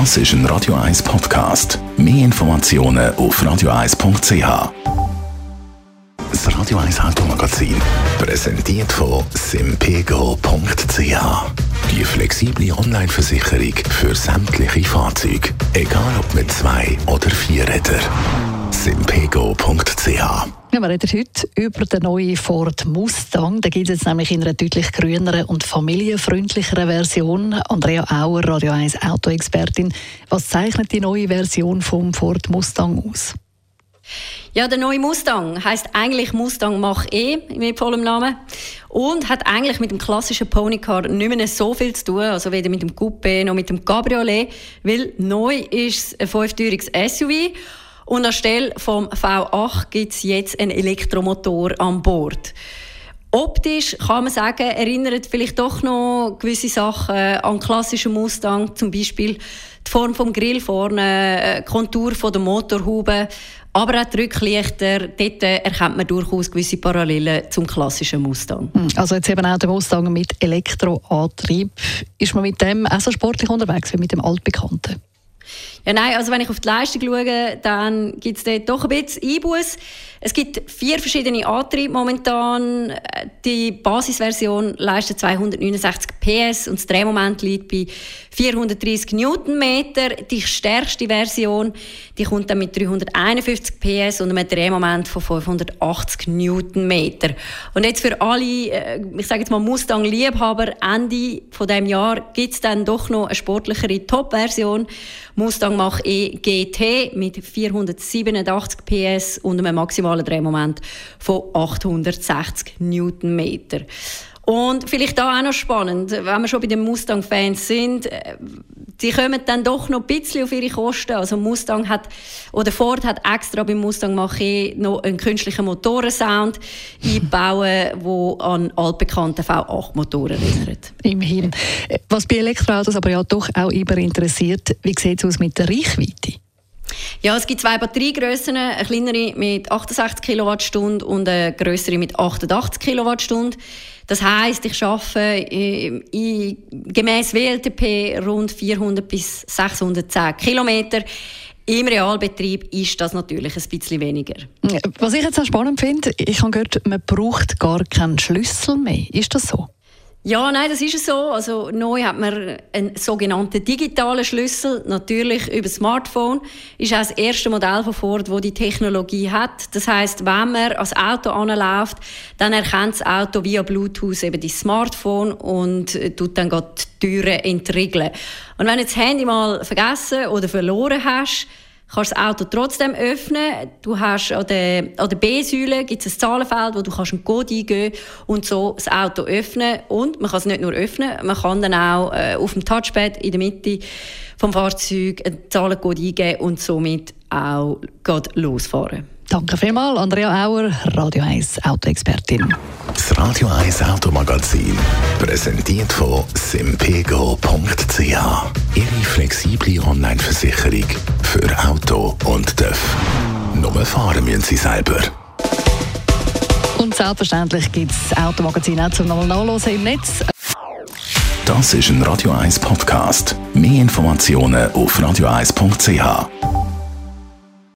Das ist ein Radio 1 Podcast. Mehr Informationen auf radio1.ch. Das Radio 1 Automagazin, präsentiert von simpego.ch. Die flexible Online-Versicherung für sämtliche Fahrzeuge, egal ob mit zwei oder vier Rädern. simpego.ch ja, wir reden heute über den neuen Ford Mustang. Da gibt es jetzt nämlich in einer deutlich grüneren und familienfreundlicheren Version. Andrea Auer, Radio 1 Autoexpertin. Was zeichnet die neue Version vom Ford Mustang aus? Ja, der neue Mustang heißt eigentlich Mustang Mach E mit vollem Namen und hat eigentlich mit dem klassischen Ponycar nicht mehr so viel zu tun, also weder mit dem Coupé noch mit dem Cabriolet, weil neu ist es ein fünftüriges SUV und anstelle vom V8 gibt es jetzt einen Elektromotor an Bord. Optisch kann man sagen, erinnert vielleicht doch noch gewisse Sachen an klassischen Mustang, zum Beispiel die Form vom Grill vorne, die äh, Kontur der Motorhaube, aber auch die Rücklichter. Dort äh, erkennt man durchaus gewisse Parallelen zum klassischen Mustang. Hm, also jetzt eben auch der Mustang mit Elektroantrieb. Ist man mit dem auch so sportlich unterwegs wie mit dem altbekannten? Ja, nein, also wenn ich auf die Leistung schaue, dann gibt es dort doch ein bisschen Einbuß. Es gibt vier verschiedene Antriebe momentan. Die Basisversion leistet 269 PS und das Drehmoment liegt bei 430 Newtonmeter. Die stärkste Version, die kommt dann mit 351 PS und einem Drehmoment von 580 Newtonmeter. Und jetzt für alle, äh, ich sage jetzt mal Mustang-Liebhaber, Ende von dem Jahr gibt es dann doch noch eine sportlichere Top-Version. Mustang Mach-E GT mit 487 PS und einem maximalen Drehmoment von 860 Newtonmeter. Und vielleicht da auch noch spannend, wenn wir schon bei den Mustang-Fans sind, die kommen dann doch noch ein bisschen auf ihre Kosten. Also Mustang hat, oder Ford hat extra beim Mustang Mach-E noch einen künstlichen Motorensound eingebaut, der an altbekannte V8-Motoren erinnert. Immerhin. Was bei Elektroautos aber ja doch auch immer interessiert, wie sieht es aus mit der Reichweite? Ja, es gibt zwei Batteriegrössen, eine kleinere mit 68 Kilowattstunden und eine größere mit 88 Kilowattstunden. Das heißt, ich schaffe äh, gemäß WLTP rund 400 bis 610 Kilometer. Im Realbetrieb ist das natürlich ein bisschen weniger. Was ich jetzt auch spannend finde, ich habe gehört, man braucht gar keinen Schlüssel mehr. Ist das so? Ja, nein, das ist so. Also neu hat man einen sogenannten digitalen Schlüssel, natürlich über Smartphone. Ist auch das erste Modell von Ford, wo die Technologie hat. Das heißt, wenn man ans Auto anläuft, dann erkennt das Auto via Bluetooth eben die Smartphone und tut dann die Türen entriegeln. Und wenn du das Handy mal vergessen oder verloren hast, kannst das Auto trotzdem öffnen. Du hast an der, der B-Säule gibt es ein Zahlenfeld, wo du kannst einen Code eingeben und so das Auto öffnen. Und man kann es nicht nur öffnen, man kann dann auch äh, auf dem Touchpad in der Mitte vom Fahrzeug einen Zahlencode eingeben und somit auch losfahren. Danke vielmals, Andrea Auer, Radio 1 Autoexpertin. Das Radio 1 Automagazin, präsentiert von simpego.ch. Ihre flexible Online-Versicherung für Auto und TÜV. Nur fahren müssen Sie selber. Und selbstverständlich gibt es das Automagazin auch zum nochmal nachlesen im Netz. Das ist ein Radio 1 Podcast. Mehr Informationen auf radio1.ch.